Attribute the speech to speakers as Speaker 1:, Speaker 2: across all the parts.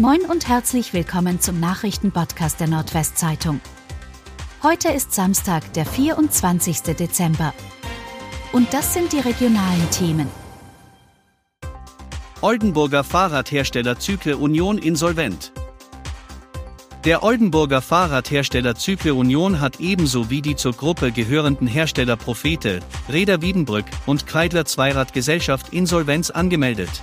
Speaker 1: Moin und herzlich willkommen zum Nachrichtenpodcast der Nordwestzeitung. Heute ist Samstag, der 24. Dezember. Und das sind die regionalen Themen.
Speaker 2: Oldenburger Fahrradhersteller Zykle Union insolvent. Der Oldenburger Fahrradhersteller Zykle Union hat ebenso wie die zur Gruppe gehörenden Hersteller Prophete, Räder Wiedenbrück und Kreidler Zweiradgesellschaft Insolvenz angemeldet.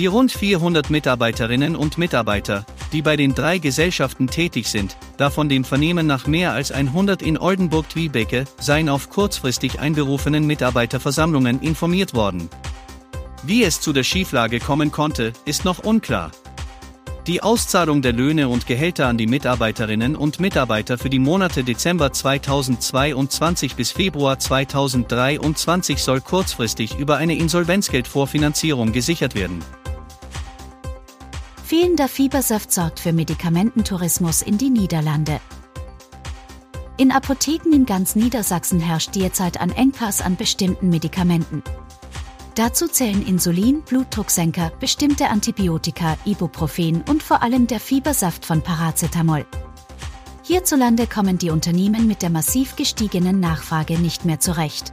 Speaker 2: Die rund 400 Mitarbeiterinnen und Mitarbeiter, die bei den drei Gesellschaften tätig sind, davon dem Vernehmen nach mehr als 100 in Oldenburg-Twiebecke, seien auf kurzfristig einberufenen Mitarbeiterversammlungen informiert worden. Wie es zu der Schieflage kommen konnte, ist noch unklar. Die Auszahlung der Löhne und Gehälter an die Mitarbeiterinnen und Mitarbeiter für die Monate Dezember 2022 bis Februar 2023 soll kurzfristig über eine Insolvenzgeldvorfinanzierung gesichert werden.
Speaker 1: Fehlender Fiebersaft sorgt für Medikamententourismus in die Niederlande. In Apotheken in ganz Niedersachsen herrscht derzeit ein Engpass an bestimmten Medikamenten. Dazu zählen Insulin, Blutdrucksenker, bestimmte Antibiotika, Ibuprofen und vor allem der Fiebersaft von Paracetamol. Hierzulande kommen die Unternehmen mit der massiv gestiegenen Nachfrage nicht mehr zurecht.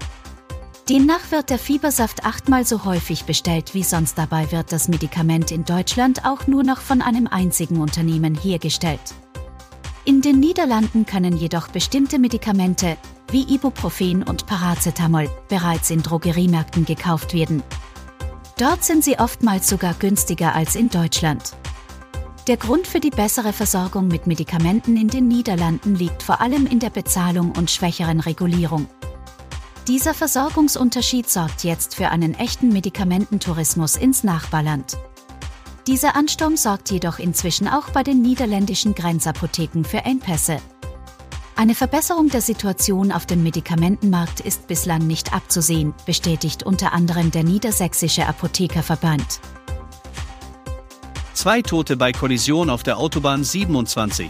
Speaker 1: Demnach wird der Fiebersaft achtmal so häufig bestellt wie sonst. Dabei wird das Medikament in Deutschland auch nur noch von einem einzigen Unternehmen hergestellt. In den Niederlanden können jedoch bestimmte Medikamente, wie Ibuprofen und Paracetamol, bereits in Drogeriemärkten gekauft werden. Dort sind sie oftmals sogar günstiger als in Deutschland. Der Grund für die bessere Versorgung mit Medikamenten in den Niederlanden liegt vor allem in der Bezahlung und schwächeren Regulierung. Dieser Versorgungsunterschied sorgt jetzt für einen echten Medikamententourismus ins Nachbarland. Dieser Ansturm sorgt jedoch inzwischen auch bei den niederländischen Grenzapotheken für Engpässe. Eine Verbesserung der Situation auf dem Medikamentenmarkt ist bislang nicht abzusehen, bestätigt unter anderem der Niedersächsische Apothekerverband.
Speaker 2: Zwei Tote bei Kollision auf der Autobahn 27.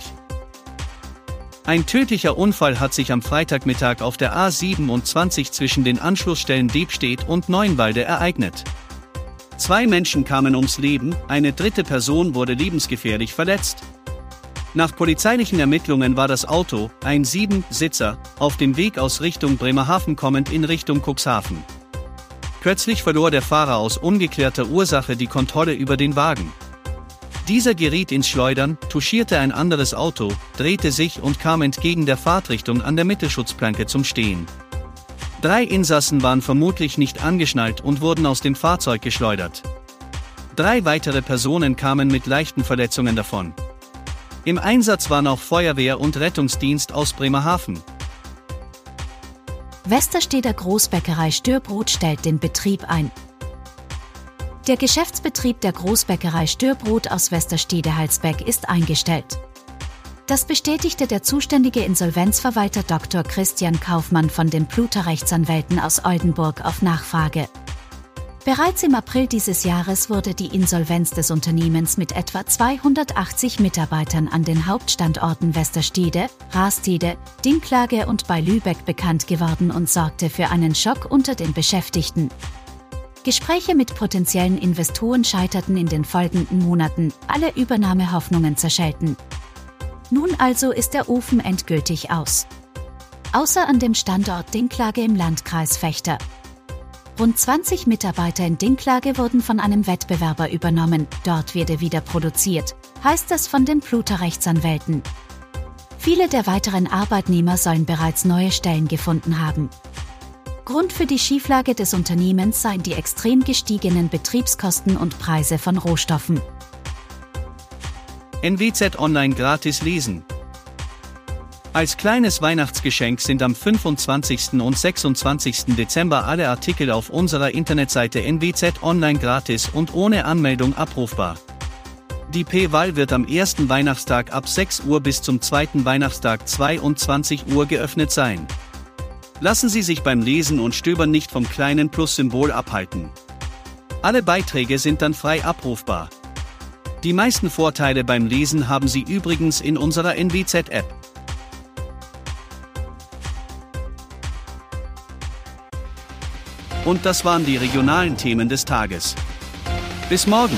Speaker 2: Ein tödlicher Unfall hat sich am Freitagmittag auf der A27 zwischen den Anschlussstellen Debstedt und Neuenwalde ereignet. Zwei Menschen kamen ums Leben, eine dritte Person wurde lebensgefährlich verletzt. Nach polizeilichen Ermittlungen war das Auto, ein Sieben-Sitzer, auf dem Weg aus Richtung Bremerhaven kommend in Richtung Cuxhaven. Plötzlich verlor der Fahrer aus ungeklärter Ursache die Kontrolle über den Wagen. Dieser geriet ins Schleudern, touchierte ein anderes Auto, drehte sich und kam entgegen der Fahrtrichtung an der Mittelschutzplanke zum Stehen. Drei Insassen waren vermutlich nicht angeschnallt und wurden aus dem Fahrzeug geschleudert. Drei weitere Personen kamen mit leichten Verletzungen davon. Im Einsatz waren auch Feuerwehr und Rettungsdienst aus Bremerhaven.
Speaker 1: Westersteder Großbäckerei Störbrot stellt den Betrieb ein. Der Geschäftsbetrieb der Großbäckerei Störbrot aus Westerstede-Halsbeck ist eingestellt. Das bestätigte der zuständige Insolvenzverwalter Dr. Christian Kaufmann von den Pluter-Rechtsanwälten aus Oldenburg auf Nachfrage. Bereits im April dieses Jahres wurde die Insolvenz des Unternehmens mit etwa 280 Mitarbeitern an den Hauptstandorten Westerstede, Rastede, Dinklage und bei Lübeck bekannt geworden und sorgte für einen Schock unter den Beschäftigten. Gespräche mit potenziellen Investoren scheiterten in den folgenden Monaten, alle Übernahmehoffnungen zerschellten. Nun also ist der Ofen endgültig aus. Außer an dem Standort Dinklage im Landkreis Fechter. Rund 20 Mitarbeiter in Dinklage wurden von einem Wettbewerber übernommen, dort werde wieder produziert, heißt es von den Pluter-Rechtsanwälten. Viele der weiteren Arbeitnehmer sollen bereits neue Stellen gefunden haben. Grund für die Schieflage des Unternehmens seien die extrem gestiegenen Betriebskosten und Preise von Rohstoffen.
Speaker 2: NWZ Online gratis lesen. Als kleines Weihnachtsgeschenk sind am 25. und 26. Dezember alle Artikel auf unserer Internetseite NWZ Online gratis und ohne Anmeldung abrufbar. Die P-Wahl wird am ersten Weihnachtstag ab 6 Uhr bis zum zweiten Weihnachtstag 22 Uhr geöffnet sein. Lassen Sie sich beim Lesen und Stöbern nicht vom kleinen Plus-Symbol abhalten. Alle Beiträge sind dann frei abrufbar. Die meisten Vorteile beim Lesen haben Sie übrigens in unserer NWZ-App. Und das waren die regionalen Themen des Tages. Bis morgen!